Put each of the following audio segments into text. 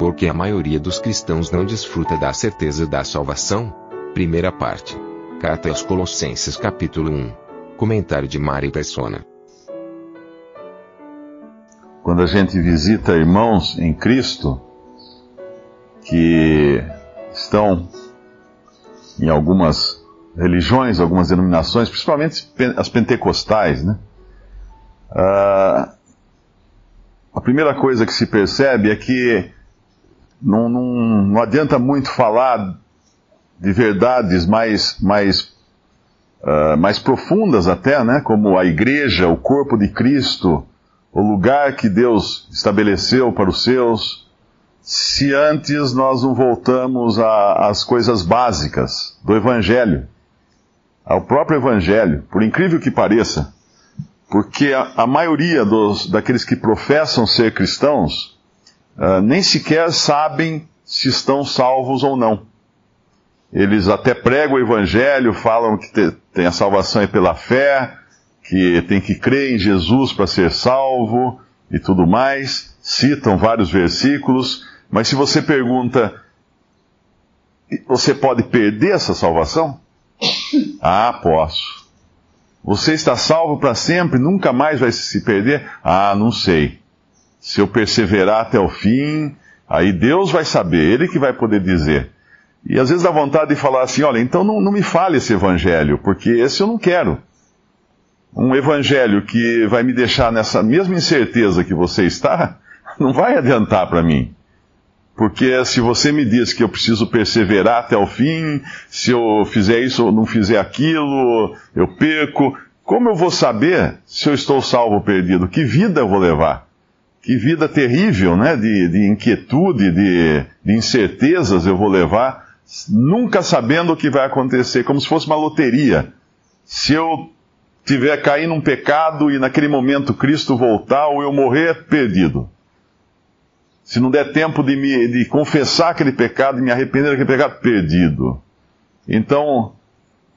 Porque a maioria dos cristãos não desfruta da certeza da salvação? Primeira parte. Carta aos Colossenses capítulo 1. Comentário de Mari Persona. Quando a gente visita irmãos em Cristo que estão em algumas religiões, algumas denominações, principalmente as pentecostais, né? Ah, a primeira coisa que se percebe é que não, não, não adianta muito falar de verdades mais, mais, ah, mais profundas até, né? Como a igreja, o corpo de Cristo, o lugar que Deus estabeleceu para os seus, se antes nós não voltamos às coisas básicas do Evangelho, ao próprio Evangelho, por incrível que pareça, porque a, a maioria dos, daqueles que professam ser cristãos uh, nem sequer sabem se estão salvos ou não. Eles até pregam o Evangelho, falam que te, tem a salvação é pela fé, que tem que crer em Jesus para ser salvo e tudo mais, citam vários versículos, mas se você pergunta, você pode perder essa salvação? Ah, posso. Você está salvo para sempre, nunca mais vai se perder? Ah, não sei. Se eu perseverar até o fim, aí Deus vai saber, Ele que vai poder dizer. E às vezes dá vontade de falar assim: olha, então não, não me fale esse evangelho, porque esse eu não quero um evangelho que vai me deixar nessa mesma incerteza que você está, não vai adiantar para mim. Porque se você me diz que eu preciso perseverar até o fim, se eu fizer isso ou não fizer aquilo, eu perco, como eu vou saber se eu estou salvo ou perdido? Que vida eu vou levar? Que vida terrível, né? De, de inquietude, de, de incertezas eu vou levar, nunca sabendo o que vai acontecer, como se fosse uma loteria. Se eu tiver cair num pecado e naquele momento Cristo voltar ou eu morrer, perdido. Se não der tempo de, me, de confessar aquele pecado e me arrepender daquele pecado, perdido. Então,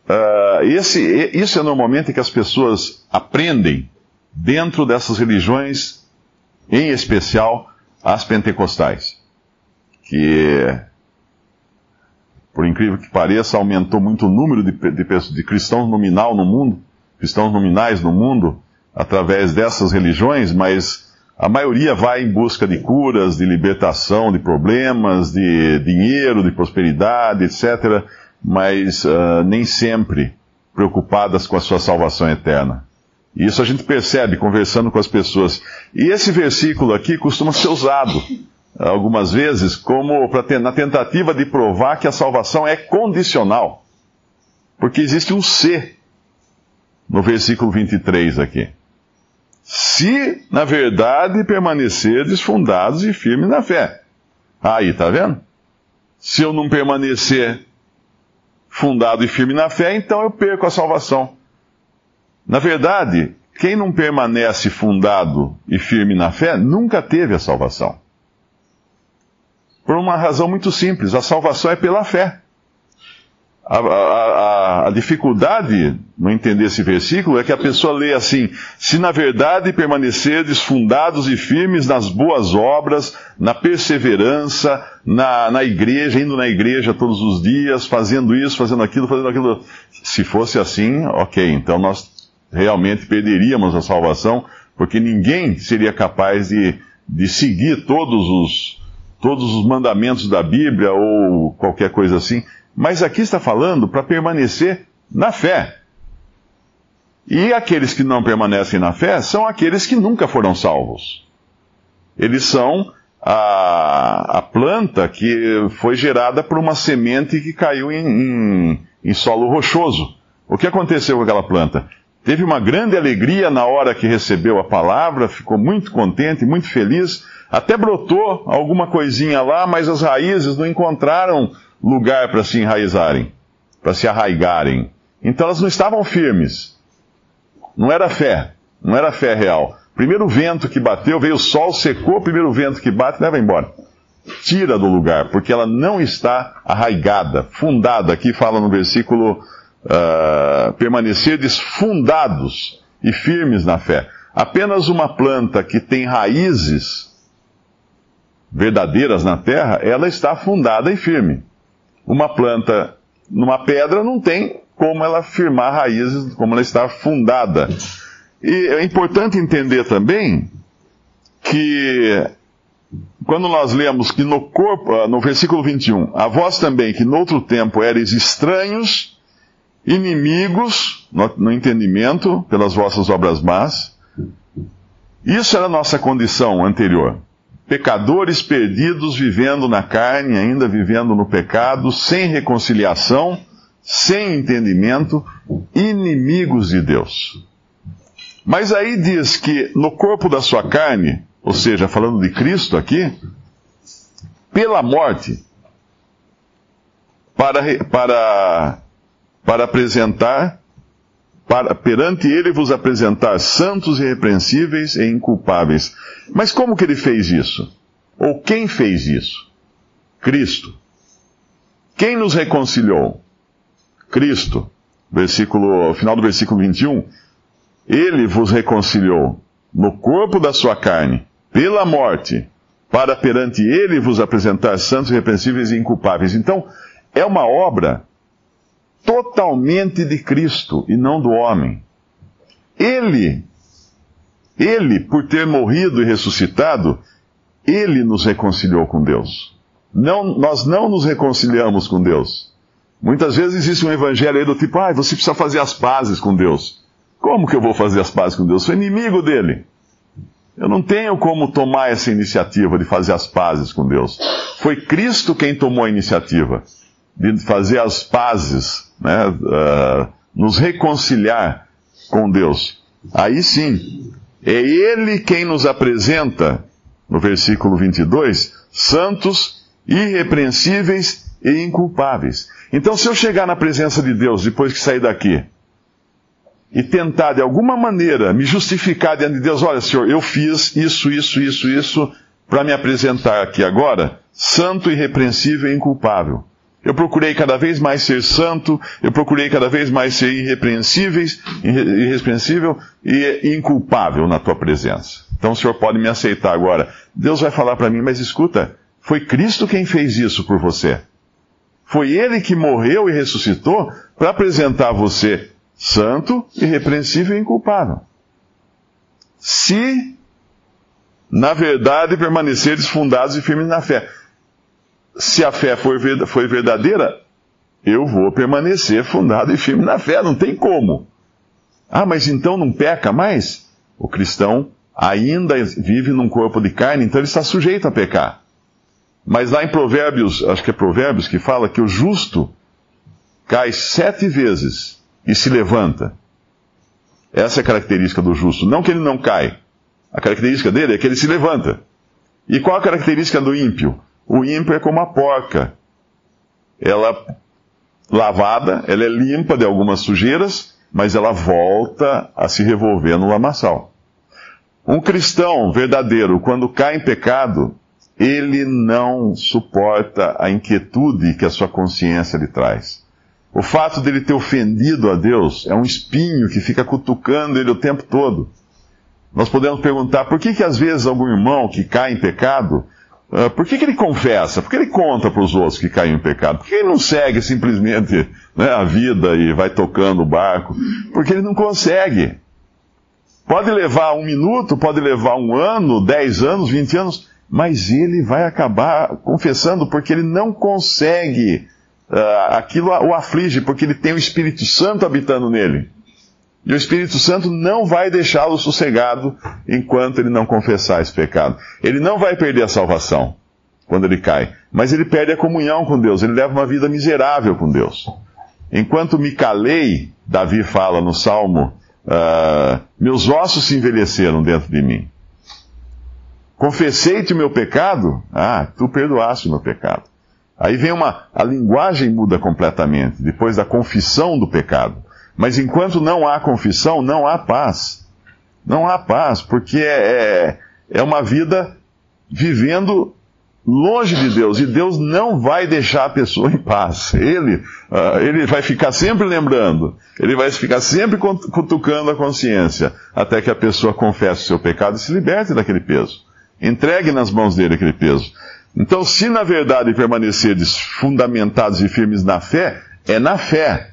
uh, esse, isso é normalmente que as pessoas aprendem dentro dessas religiões, em especial as pentecostais. Que, por incrível que pareça, aumentou muito o número de, de, de cristãos nominal no mundo cristãos nominais no mundo através dessas religiões, mas a maioria vai em busca de curas, de libertação de problemas, de dinheiro, de prosperidade, etc., mas uh, nem sempre preocupadas com a sua salvação eterna. Isso a gente percebe conversando com as pessoas. E esse versículo aqui costuma ser usado algumas vezes como pra, na tentativa de provar que a salvação é condicional. Porque existe um se no versículo 23 aqui. Se, na verdade, permanecerdes fundados e firmes na fé. Aí, tá vendo? Se eu não permanecer fundado e firme na fé, então eu perco a salvação. Na verdade, quem não permanece fundado e firme na fé nunca teve a salvação. Por uma razão muito simples: a salvação é pela fé. A, a, a, dificuldade no entender esse versículo é que a pessoa lê assim: se na verdade permanecerdes fundados e firmes nas boas obras, na perseverança, na, na igreja, indo na igreja todos os dias, fazendo isso, fazendo aquilo, fazendo aquilo. Se fosse assim, ok, então nós realmente perderíamos a salvação, porque ninguém seria capaz de, de seguir todos os, todos os mandamentos da Bíblia ou qualquer coisa assim mas aqui está falando para permanecer na fé. E aqueles que não permanecem na fé são aqueles que nunca foram salvos. Eles são a, a planta que foi gerada por uma semente que caiu em, em, em solo rochoso. O que aconteceu com aquela planta? Teve uma grande alegria na hora que recebeu a palavra, ficou muito contente, muito feliz, até brotou alguma coisinha lá, mas as raízes não encontraram lugar para se enraizarem, para se arraigarem. Então elas não estavam firmes. Não era fé, não era fé real. Primeiro vento que bateu, veio o sol, secou, primeiro vento que bate, leva embora. Tira do lugar, porque ela não está arraigada, fundada. Aqui fala no versículo uh, permanecerdes fundados e firmes na fé. Apenas uma planta que tem raízes verdadeiras na terra, ela está fundada e firme. Uma planta numa pedra não tem como ela firmar raízes, como ela está fundada. E é importante entender também que quando nós lemos que no corpo, ah, no versículo 21, a vós também que no outro tempo eres estranhos inimigos no, no entendimento pelas vossas obras más. Isso era a nossa condição anterior. Pecadores perdidos, vivendo na carne, ainda vivendo no pecado, sem reconciliação, sem entendimento, inimigos de Deus. Mas aí diz que no corpo da sua carne, ou seja, falando de Cristo aqui, pela morte, para, para para apresentar, para, perante ele vos apresentar santos irrepreensíveis e inculpáveis. Mas como que ele fez isso? Ou quem fez isso? Cristo. Quem nos reconciliou? Cristo. Versículo, final do versículo 21. Ele vos reconciliou no corpo da sua carne, pela morte, para perante ele vos apresentar santos, irrepreensíveis e inculpáveis. Então, é uma obra totalmente de Cristo e não do homem. Ele, ele, por ter morrido e ressuscitado, ele nos reconciliou com Deus. Não, nós não nos reconciliamos com Deus. Muitas vezes existe um evangelho aí do tipo, ah, você precisa fazer as pazes com Deus. Como que eu vou fazer as pazes com Deus? Sou inimigo dele. Eu não tenho como tomar essa iniciativa de fazer as pazes com Deus. Foi Cristo quem tomou a iniciativa de fazer as pazes né, uh, nos reconciliar com Deus. Aí sim, é Ele quem nos apresenta, no versículo 22, santos, irrepreensíveis e inculpáveis. Então, se eu chegar na presença de Deus depois que sair daqui, e tentar de alguma maneira me justificar diante de Deus, olha, Senhor, eu fiz isso, isso, isso, isso, para me apresentar aqui agora, santo, irrepreensível e inculpável. Eu procurei cada vez mais ser santo, eu procurei cada vez mais ser irrepreensíveis, irrepreensível e inculpável na tua presença. Então o Senhor pode me aceitar agora. Deus vai falar para mim, mas escuta, foi Cristo quem fez isso por você. Foi Ele que morreu e ressuscitou para apresentar você santo, irrepreensível e inculpável. Se, na verdade, permaneceres fundados e firmes na fé se a fé for, foi verdadeira, eu vou permanecer fundado e firme na fé, não tem como. Ah, mas então não peca mais? O cristão ainda vive num corpo de carne, então ele está sujeito a pecar. Mas lá em Provérbios, acho que é Provérbios que fala que o justo cai sete vezes e se levanta. Essa é a característica do justo. Não que ele não cai. A característica dele é que ele se levanta. E qual a característica do ímpio? O ímpio é como a porca. Ela, lavada, ela é limpa de algumas sujeiras, mas ela volta a se revolver no lamaçal. Um cristão verdadeiro, quando cai em pecado, ele não suporta a inquietude que a sua consciência lhe traz. O fato dele ter ofendido a Deus é um espinho que fica cutucando ele o tempo todo. Nós podemos perguntar por que, que às vezes algum irmão que cai em pecado, Uh, por que, que, ele confessa? Por que ele conta para os outros que caiu em pecado? Por que ele não segue simplesmente né, a vida e vai tocando o barco? Porque ele não consegue. Pode levar um minuto, pode levar um ano, dez anos, vinte anos, mas ele vai acabar confessando porque ele não consegue. Uh, aquilo o aflige, porque ele tem o Espírito Santo habitando nele. E o Espírito Santo não vai deixá-lo sossegado enquanto ele não confessar esse pecado. Ele não vai perder a salvação quando ele cai, mas ele perde a comunhão com Deus, ele leva uma vida miserável com Deus. Enquanto me calei, Davi fala no Salmo Uh, meus ossos se envelheceram dentro de mim. Confessei-te o meu pecado? Ah, tu perdoaste o meu pecado. Aí vem uma. A linguagem muda completamente, depois da confissão do pecado. Mas enquanto não há confissão, não há paz. Não há paz, porque é, é, é uma vida vivendo longe de Deus, e Deus não vai deixar a pessoa em paz. Ele, uh, ele vai ficar sempre lembrando, ele vai ficar sempre cutucando a consciência, até que a pessoa confesse o seu pecado e se liberte daquele peso. Entregue nas mãos dele aquele peso. Então, se na verdade permanecerdes fundamentados e firmes na fé, é na fé.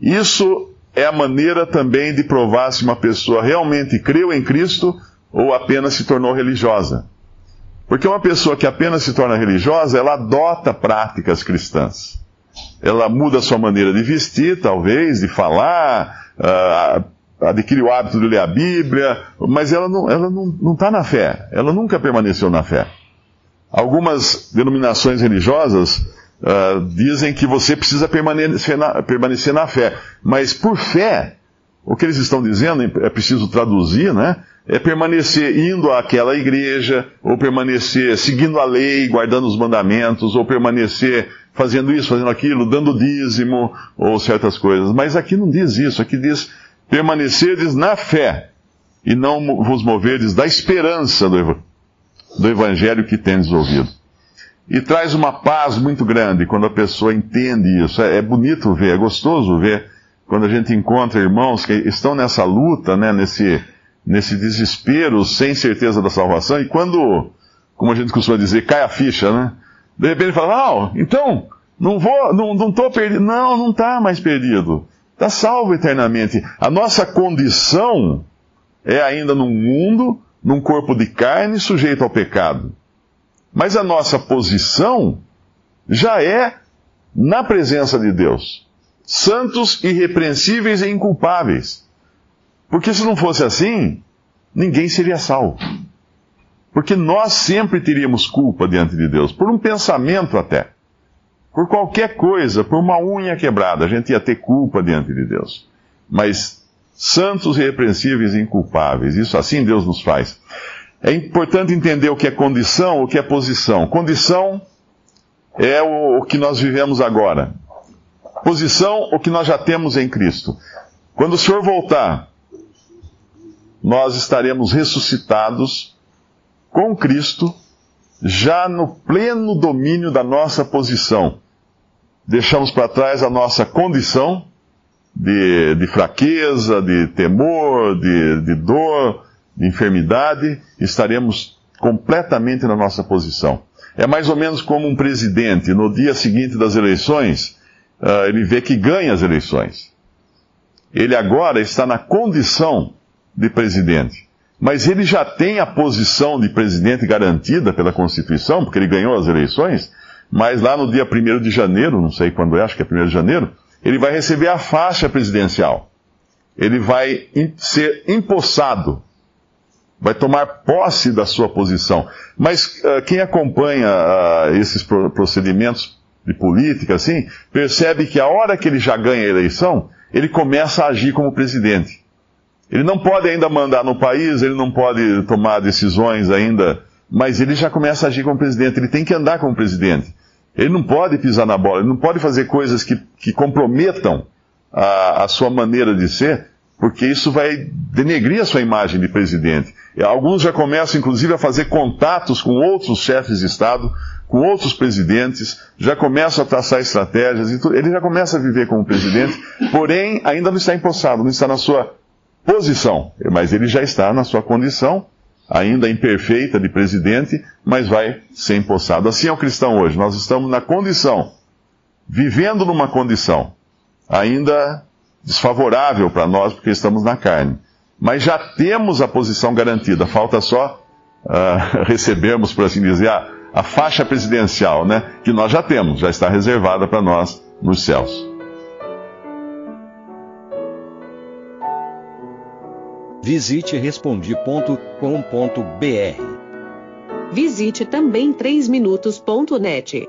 Isso é a maneira também de provar se uma pessoa realmente creu em Cristo ou apenas se tornou religiosa. Porque uma pessoa que apenas se torna religiosa, ela adota práticas cristãs. Ela muda sua maneira de vestir, talvez, de falar, uh, adquire o hábito de ler a Bíblia, mas ela não está ela não, não tá na fé. Ela nunca permaneceu na fé. Algumas denominações religiosas uh, dizem que você precisa permanecer na, permanecer na fé. Mas por fé, o que eles estão dizendo, é preciso traduzir, né? é permanecer indo àquela igreja, ou permanecer seguindo a lei, guardando os mandamentos, ou permanecer fazendo isso, fazendo aquilo, dando dízimo, ou certas coisas. Mas aqui não diz isso, aqui diz permanecerdes na fé, e não vos moverdes da esperança do, do evangelho que tendes ouvido. E traz uma paz muito grande quando a pessoa entende isso. É, é bonito ver, é gostoso ver quando a gente encontra irmãos que estão nessa luta, né, nesse, nesse desespero, sem certeza da salvação, e quando, como a gente costuma dizer, cai a ficha, né? De repente fala, não, então, não vou, não, não tô perdido. Não, não está mais perdido. Está salvo eternamente. A nossa condição é ainda num mundo, num corpo de carne sujeito ao pecado. Mas a nossa posição já é na presença de Deus. Santos, irrepreensíveis e inculpáveis. Porque se não fosse assim, ninguém seria salvo. Porque nós sempre teríamos culpa diante de Deus, por um pensamento até. Por qualquer coisa, por uma unha quebrada, a gente ia ter culpa diante de Deus. Mas santos, irrepreensíveis e inculpáveis, isso assim Deus nos faz. É importante entender o que é condição, o que é posição. Condição é o, o que nós vivemos agora. Posição, o que nós já temos em Cristo. Quando o Senhor voltar, nós estaremos ressuscitados com Cristo, já no pleno domínio da nossa posição. Deixamos para trás a nossa condição de, de fraqueza, de temor, de, de dor, de enfermidade, estaremos completamente na nossa posição. É mais ou menos como um presidente, no dia seguinte das eleições, uh, ele vê que ganha as eleições. Ele agora está na condição de presidente. Mas ele já tem a posição de presidente garantida pela Constituição, porque ele ganhou as eleições, mas lá no dia 1 de janeiro, não sei quando é, acho que é 1 de janeiro, ele vai receber a faixa presidencial. Ele vai ser empossado, vai tomar posse da sua posição. Mas uh, quem acompanha uh, esses procedimentos de política, assim, percebe que a hora que ele já ganha a eleição, ele começa a agir como presidente. Ele não pode ainda mandar no país, ele não pode tomar decisões ainda, mas ele já começa a agir como presidente, ele tem que andar como presidente. Ele não pode pisar na bola, ele não pode fazer coisas que, que comprometam a, a sua maneira de ser, porque isso vai denegrir a sua imagem de presidente. Alguns já começam, inclusive, a fazer contatos com outros chefes de Estado, com outros presidentes, já começam a traçar estratégias, e ele já começa a viver como presidente, porém ainda não está empossado, não está na sua posição, mas ele já está na sua condição, ainda imperfeita de presidente, mas vai ser empossado. Assim é o cristão hoje. Nós estamos na condição, vivendo numa condição ainda desfavorável para nós, porque estamos na carne. Mas já temos a posição garantida, falta só uh, recebermos, por assim dizer, a, a faixa presidencial, né? Que nós já temos, já está reservada para nós nos céus. Visite respondi.com.br. Visite também 3minutos.net.